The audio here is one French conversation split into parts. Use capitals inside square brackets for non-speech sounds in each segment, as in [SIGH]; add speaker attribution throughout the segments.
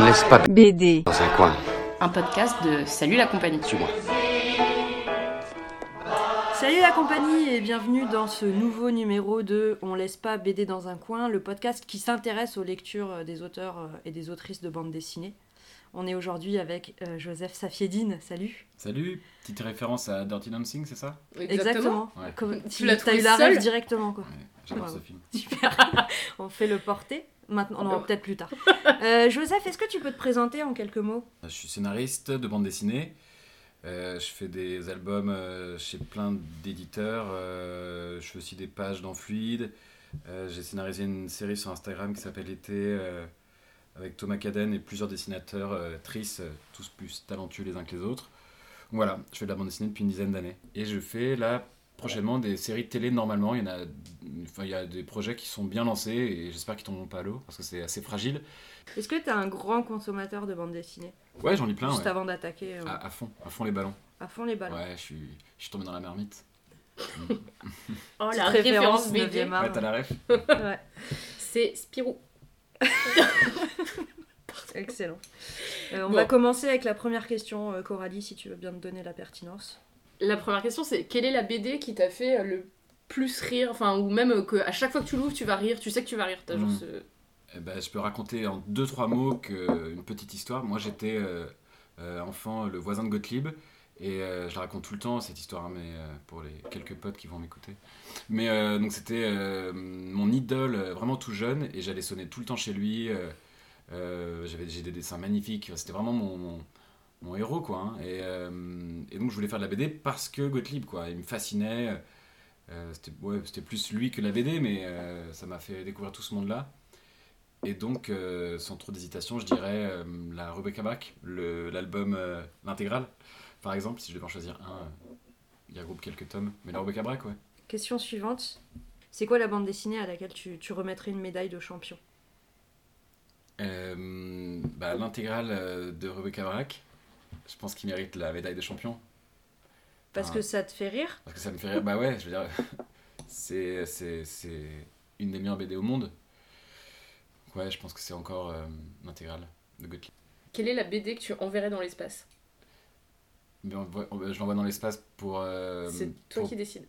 Speaker 1: On ne laisse pas
Speaker 2: BD,
Speaker 1: dans un coin.
Speaker 3: Un podcast de Salut la compagnie.
Speaker 1: Suis-moi.
Speaker 4: Salut la compagnie et bienvenue dans ce nouveau numéro de On laisse pas BD dans un coin, le podcast qui s'intéresse aux lectures euh, des auteurs euh, et des autrices de bande dessinée. On est aujourd'hui avec euh, Joseph Safiedine, salut.
Speaker 5: Salut, petite référence à Dirty Dancing, c'est ça?
Speaker 4: Exactement.
Speaker 5: Ouais.
Speaker 4: Comme,
Speaker 3: Tu l'as
Speaker 4: eu la
Speaker 3: seul
Speaker 4: rêve directement quoi.
Speaker 5: Ouais, J'adore ce film.
Speaker 4: Super. [LAUGHS] On fait le porter. Maintenant, non, peut-être plus tard. [LAUGHS] Euh, Joseph, est-ce que tu peux te présenter en quelques mots?
Speaker 5: Je suis scénariste de bande dessinée. Euh, je fais des albums euh, chez plein d'éditeurs. Euh, je fais aussi des pages dans Fluide. Euh, J'ai scénarisé une série sur Instagram qui s'appelle Été euh, avec Thomas Caden et plusieurs dessinateurs, euh, tristes, tous plus talentueux les uns que les autres. Voilà, je fais de la bande dessinée depuis une dizaine d'années. Et je fais là prochainement des séries télé normalement. Il y, en a, enfin, il y a des projets qui sont bien lancés et j'espère qu'ils tomberont pas à l'eau parce que c'est assez fragile.
Speaker 4: Est-ce que tu es un grand consommateur de bande dessinée?
Speaker 5: Ouais, j'en lis plein.
Speaker 4: Juste
Speaker 5: ouais.
Speaker 4: avant d'attaquer euh,
Speaker 5: À, à fond, à fond les ballons.
Speaker 4: à fond les ballons.
Speaker 5: Ouais, je suis, je suis tombé dans la marmite.
Speaker 3: Oh la référence BD.
Speaker 4: 9e art.
Speaker 5: Ouais, t'as la ref
Speaker 4: Ouais,
Speaker 3: C'est Spirou. [LAUGHS]
Speaker 4: excellent. Euh, on
Speaker 3: Bon.
Speaker 4: va commencer avec la première question, euh, Coralie, si tu veux bien te donner la pertinence.
Speaker 3: La première question c'est quelle est la BD qui t'a fait euh, le plus rire Enfin, ou même euh, que à chaque fois que tu l'ouvres, tu vas rire, tu sais que tu vas rire. Genre
Speaker 5: Mhm.
Speaker 3: ce.
Speaker 5: Eh ben, Je peux raconter en deux, trois mots que, une petite histoire. Moi, j'étais euh, euh, enfant, le voisin de Gottlieb. Et euh, je la raconte tout le temps, cette histoire, hein, mais euh, pour les quelques potes qui vont m'écouter. Mais euh, donc, c'était euh, mon idole, euh, vraiment tout jeune. Et j'allais sonner tout le temps chez lui. euh, euh, j'avais J'ai des dessins magnifiques. C'était vraiment mon, mon, mon héros, quoi. hein. Et, euh, et donc, je voulais faire de la BD parce que Gottlieb, quoi. Il me fascinait. Euh, c'était ouais, c'était plus lui que la BD, mais euh, ça m'a fait découvrir tout ce monde-là. Et donc, euh, sans trop d'hésitation, je dirais euh, la Rebecca le- l'album, euh, l'intégrale, par exemple, si je devais en choisir un. euh, il regroupe quelques tomes, mais la Rebecca Brack, ouais.
Speaker 4: Question suivante. C'est quoi la bande dessinée à laquelle tu, tu remettrais une médaille de champion?
Speaker 5: Euh, bah, l'intégrale euh, de Rebecca Brack, je pense qu'il mérite la médaille de champion.
Speaker 4: Parce
Speaker 5: Ah.
Speaker 4: que ça te fait rire
Speaker 5: Parce que ça me fait rire. Bah ouais, je veux dire, [LAUGHS] c'est, c'est, c'est une des meilleures BD au monde. Ouais, je pense que c'est encore euh, l'intégrale de Gottlieb.
Speaker 3: Quelle est la BD que tu enverrais dans l'espace?
Speaker 5: Mais on voit- on- je l'envoie dans l'espace pour. euh,
Speaker 3: C'est toi
Speaker 5: pour-
Speaker 3: qui décides.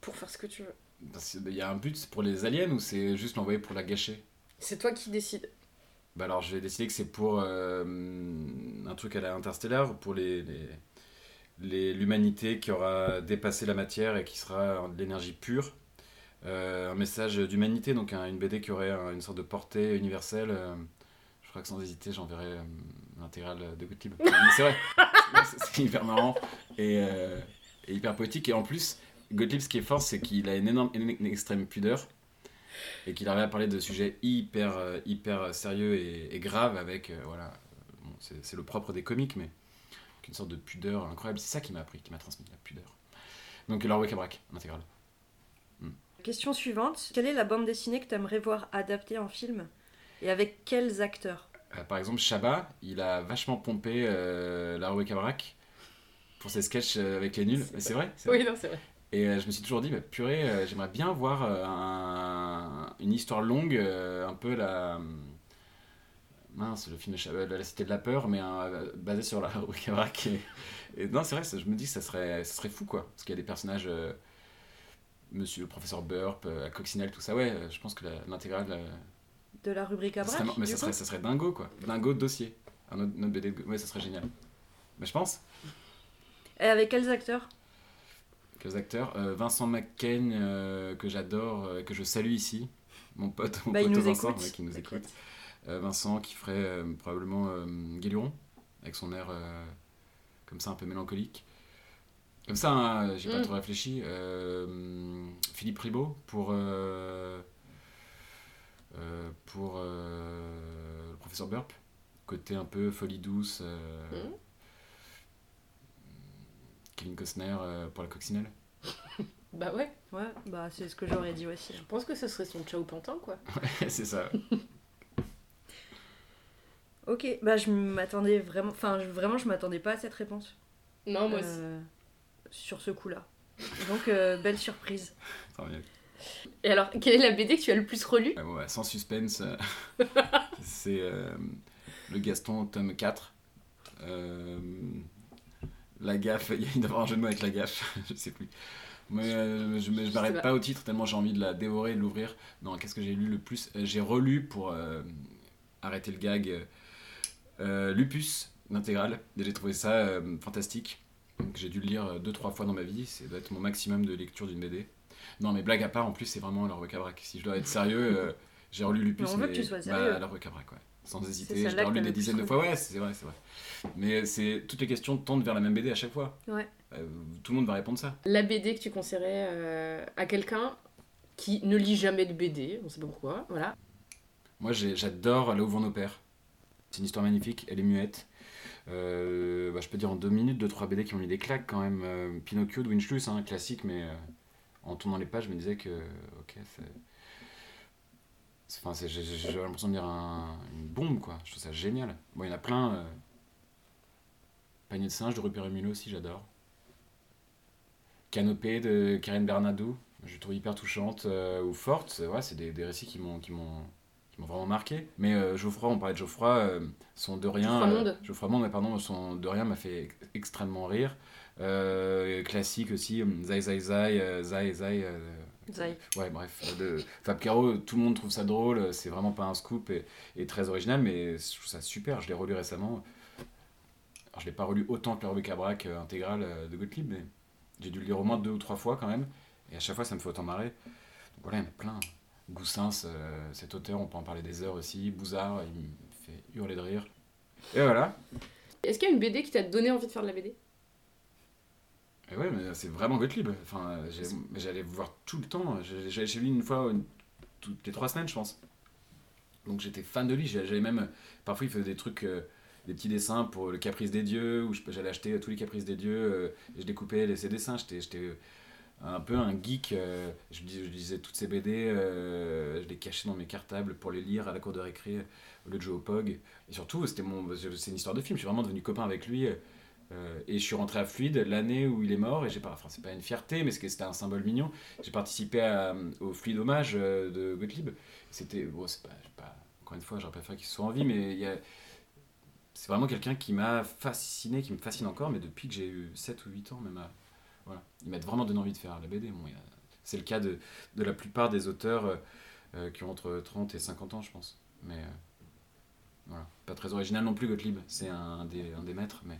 Speaker 3: Pour faire ce que tu veux.
Speaker 5: Qu'il y a un but c'est pour les aliens ou c'est juste l'envoyer pour la gâcher?
Speaker 3: C'est toi qui décides.
Speaker 5: Bah alors je vais décider que c'est pour euh, un truc à la Interstellar, pour les, les- les- l'humanité qui aura dépassé la matière et qui sera de l'énergie pure. Euh, un message d'humanité, donc un- une BD qui aurait un- une sorte de portée universelle. euh, je crois que sans hésiter, j'enverrai l'intégrale de Gottlieb. [LAUGHS] Mais c'est vrai, c'est, c'est hyper marrant et, et hyper poétique. Et en plus, Gottlieb, ce qui est fort, c'est qu'il a une énorme, une extrême pudeur et qu'il arrive à parler de sujets hyper, euh, hyper sérieux et, et graves avec, euh, voilà, bon, c'est, c'est le propre des comiques, mais avec une sorte de pudeur incroyable. C'est ça qui m'a appris, qui m'a transmis la pudeur. Donc, leur Brack, intégrale.
Speaker 4: Question suivante. Quelle est la bande dessinée que tu aimerais voir adaptée en film Et avec quels acteurs?
Speaker 5: Euh, par exemple, Chabat, il a vachement pompé euh, la Brack pour ses sketchs avec les nuls. C'est vrai?
Speaker 3: Oui, non, c'est vrai.
Speaker 5: Et euh, je me suis toujours dit, bah, purée, euh, j'aimerais bien voir euh, un- une histoire longue, euh, un peu la. Mince, le film de La Cité de la Peur, mais euh, basé sur la [LAUGHS] Brack. Et, et non, c'est vrai, ça- je me dis que ça serait, ça serait fou, quoi. Parce qu'il y a des personnages. euh, Monsieur le professeur Burp, euh, Coccinelle, tout ça, ouais, je pense que l'intégrale.
Speaker 4: De la rubrique à
Speaker 5: ça serait,
Speaker 4: braque
Speaker 5: mais ça serait, ça serait dingo, quoi. Dingo de dossier. Un autre, notre BD de... Ouais, ça serait génial. Mais je pense
Speaker 4: Et avec quels acteurs?
Speaker 5: Que les acteurs? euh, Vincent McCain, euh, que j'adore, euh, que je salue ici. Mon pote, mon
Speaker 4: Bah,
Speaker 5: pote Vincent, ouais, qui nous écoute. Euh, Vincent qui ferait euh, probablement euh, Guéluron, avec son air comme ça un peu mélancolique. Comme ça, hein, j'ai pas
Speaker 3: Mm.
Speaker 5: trop réfléchi. Philippe Ribaud pour, pour le professeur Burp. Côté un peu folie douce.
Speaker 3: Mm.
Speaker 5: Kevin Costner pour la coccinelle. [LAUGHS]
Speaker 3: Bah ouais.
Speaker 4: Ouais, bah c'est ce que j'aurais dit aussi.
Speaker 3: Je pense que ce serait son ciao pantin, quoi. [LAUGHS]
Speaker 5: c'est ça. [LAUGHS]
Speaker 4: Ok, bah je m'attendais vraiment, enfin je- vraiment je m'attendais pas à cette réponse
Speaker 3: Non, moi aussi.
Speaker 4: euh, sur ce coup-là. Donc euh, belle surprise.
Speaker 5: Tant mieux.
Speaker 3: Et alors, quelle est la BD que tu as le plus relue?
Speaker 5: Ouais, ouais, sans suspense, euh, [LAUGHS] c'est euh, le Gaston, tome 4. Euh, la gaffe, il y a d'avoir un jeu de mots avec la gaffe, je sais plus. Mais euh, je, je m'arrête pas au titre tellement j'ai envie de la dévorer et de l'ouvrir. Non, qu'est-ce que j'ai lu le plus? Euh, J'ai relu pour euh, arrêter le gag euh, Lupus, l'intégrale. J'ai trouvé ça fantastique. J'ai dû le lire 2-3 fois dans ma vie. C'est doit être mon maximum de lecture d'une BD. Non, mais blague à part, en plus, c'est vraiment leur Cabrac. Si je dois être sérieux, j'ai relu Lupus.
Speaker 4: Mais on veut que tu sois sérieux.
Speaker 5: Bah, leur Cabrac, ouais. Sans hésiter, relu
Speaker 4: t'as
Speaker 5: des dizaines de fois. Ouais, c'est vrai, c'est vrai. Mais c'est toutes les questions tendent vers la même BD à chaque fois.
Speaker 4: Ouais.
Speaker 5: Euh, tout le monde va répondre ça.
Speaker 3: La BD que tu conseillerais euh, à quelqu'un qui ne lit jamais de BD, on sait pas pourquoi, voilà.
Speaker 5: Moi, j'ai- j'adore Là où vont nos pères. C'est une histoire magnifique, elle est muette. Euh, bah, je peux dire en deux minutes, deux trois BD qui ont mis des claques quand même. Pinocchio de Winchlus, un classique, mais en tournant les pages, je me disais que, ok, c'est. Enfin, c'est- j'ai l'impression de lire un- une bombe, quoi. Je trouve ça génial. Bon, il y en a plein. euh, Panier de singe de Rupert Mulot aussi, j'adore. Canopée de Karen Bernadou, je trouve hyper touchante euh, ou forte. C'est ouais, c'est des, des récits qui m'ont qui m'ont qui m'ont vraiment marqué. Mais euh, Geoffroy, on parlait de Geoffroy, euh, son de rien.
Speaker 3: Geoffroy Monde.
Speaker 5: Geoffroy Monde, pardon, son de rien m'a fait ex- extrêmement rire. Classique aussi, Zai Zai Zai, Zai Zai. Ouais, bref. De Fab Caro, tout le monde trouve ça drôle, c'est vraiment pas un scoop et, et très original, mais je trouve ça super. Je l'ai relu récemment. Alors, je l'ai pas relu autant que le Rebecca Braque euh, intégrale euh, de Gottlieb, mais j'ai dû le lire au moins deux ou trois fois quand même. Et à chaque fois, ça me fait autant marrer. Donc voilà, il y en a plein. Goussens, euh, cet auteur, on peut en parler des heures aussi. Bouzard, il me fait hurler de rire. Et voilà.
Speaker 3: Est-ce qu'il y a une BD qui t'a donné envie de faire de la BD
Speaker 5: Et ouais, mais c'est vraiment Gottlieb. Enfin, j'allais voir tout le temps. J'allais chez lui une fois une- toutes les trois semaines, je pense. Donc j'étais fan de lui. J'allais même. Parfois, il faisait des trucs, euh, des petits dessins pour le Caprice des Dieux, où j'allais acheter tous les Caprices des Dieux euh, et je découpais ses dessins. J'étais euh, un peu un geek. euh, je, dis- je lisais toutes ces BD, euh, je les cachais dans mes cartables pour les lire à la cour de récré au lieu de jouer au POG. Et surtout, c'était mon, c'est une histoire de film. Je suis vraiment devenu copain avec lui. Euh, et je suis rentré à Fluide l'année où il est mort. Et j'ai pas, c'est pas une fierté, mais c'était un symbole mignon. J'ai participé à- au Fluide hommage euh, de Gottlieb. C'était, bon, c'est pas, encore une fois, j'aurais préféré qu'il soit en vie, mais c'est vraiment quelqu'un qui m'a fasciné, qui me fascine encore, mais depuis que j'ai eu 7 ou 8 ans, même à, voilà. Il m'a vraiment donné envie de faire la BD. C'est le cas de, de la plupart des auteurs euh, euh, qui ont entre 30 et 50 ans, je pense. Mais euh, voilà. Pas très original non plus, Gottlieb. C'est un, des, un des maîtres, mais.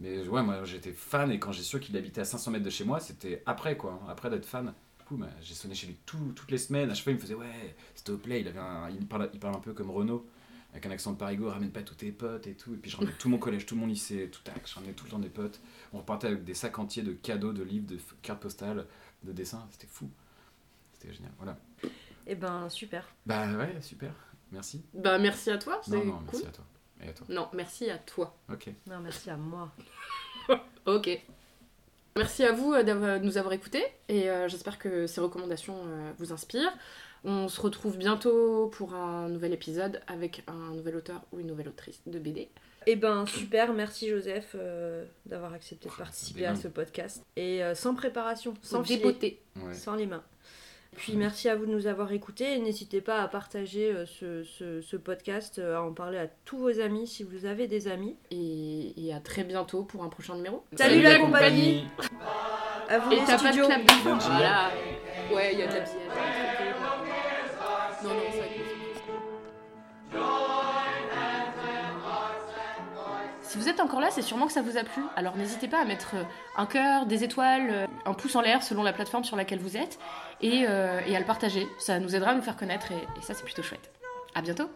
Speaker 5: Mais ouais, moi j'étais fan et quand j'ai su qu'il habitait à 500 mètres de chez moi, c'était après quoi, hein, après d'être fan. Boum, j'ai sonné chez lui tout- toutes les semaines. À chaque fois, il me faisait ouais, s'il te plaît, il, avait un- il, parle, il parle un peu comme Renaud, avec un accent de Parigo, ramène pas tous tes potes et tout. Et puis je ramenais tout mon collège, tout mon lycée, tout tac, je ramenais tout le temps des potes. On repartait avec des sacs entiers de cadeaux, de livres, de cartes postales, de dessins. C'était fou. C'était génial. Voilà.
Speaker 4: Eh ben, super.
Speaker 5: Bah ouais, super. Merci.
Speaker 3: Bah merci à toi,
Speaker 5: Non,
Speaker 3: c'est
Speaker 5: non,
Speaker 3: cool.
Speaker 5: merci à toi. Et à toi.
Speaker 3: Non, merci à toi.
Speaker 5: Ok.
Speaker 4: Non, merci à moi. [LAUGHS]
Speaker 3: Ok. Merci à vous euh, d'avoir- de nous avoir écoutés et euh, j'espère que ces recommandations euh, vous inspirent. On se retrouve bientôt pour un nouvel épisode avec un nouvel auteur ou une nouvelle autrice de BD.
Speaker 4: Eh ben, super. Merci, Joseph, euh, d'avoir accepté de
Speaker 5: Oh,
Speaker 4: participer à ce podcast. Et euh, sans préparation, sans.
Speaker 5: Ouais.
Speaker 4: sans les mains. Puis merci à vous de nous avoir écoutés. Et N'hésitez pas à partager euh, ce, ce- ce podcast, euh, à en parler à tous vos amis si vous avez des amis.
Speaker 3: Et, et à très bientôt pour un prochain numéro.
Speaker 4: Salut la compagnie. À vous
Speaker 3: Et
Speaker 4: les
Speaker 3: t'as pas de
Speaker 4: studios.
Speaker 3: clap de Voilà. Ouais, il y a de la bière. Si vous êtes encore là, c'est sûrement que ça vous a plu. Alors n'hésitez pas à mettre euh, un cœur, des étoiles, euh, un pouce en l'air selon la plateforme sur laquelle vous êtes et, euh, à le partager. Ça nous aidera à nous faire connaître et, et ça c'est plutôt chouette. À bientôt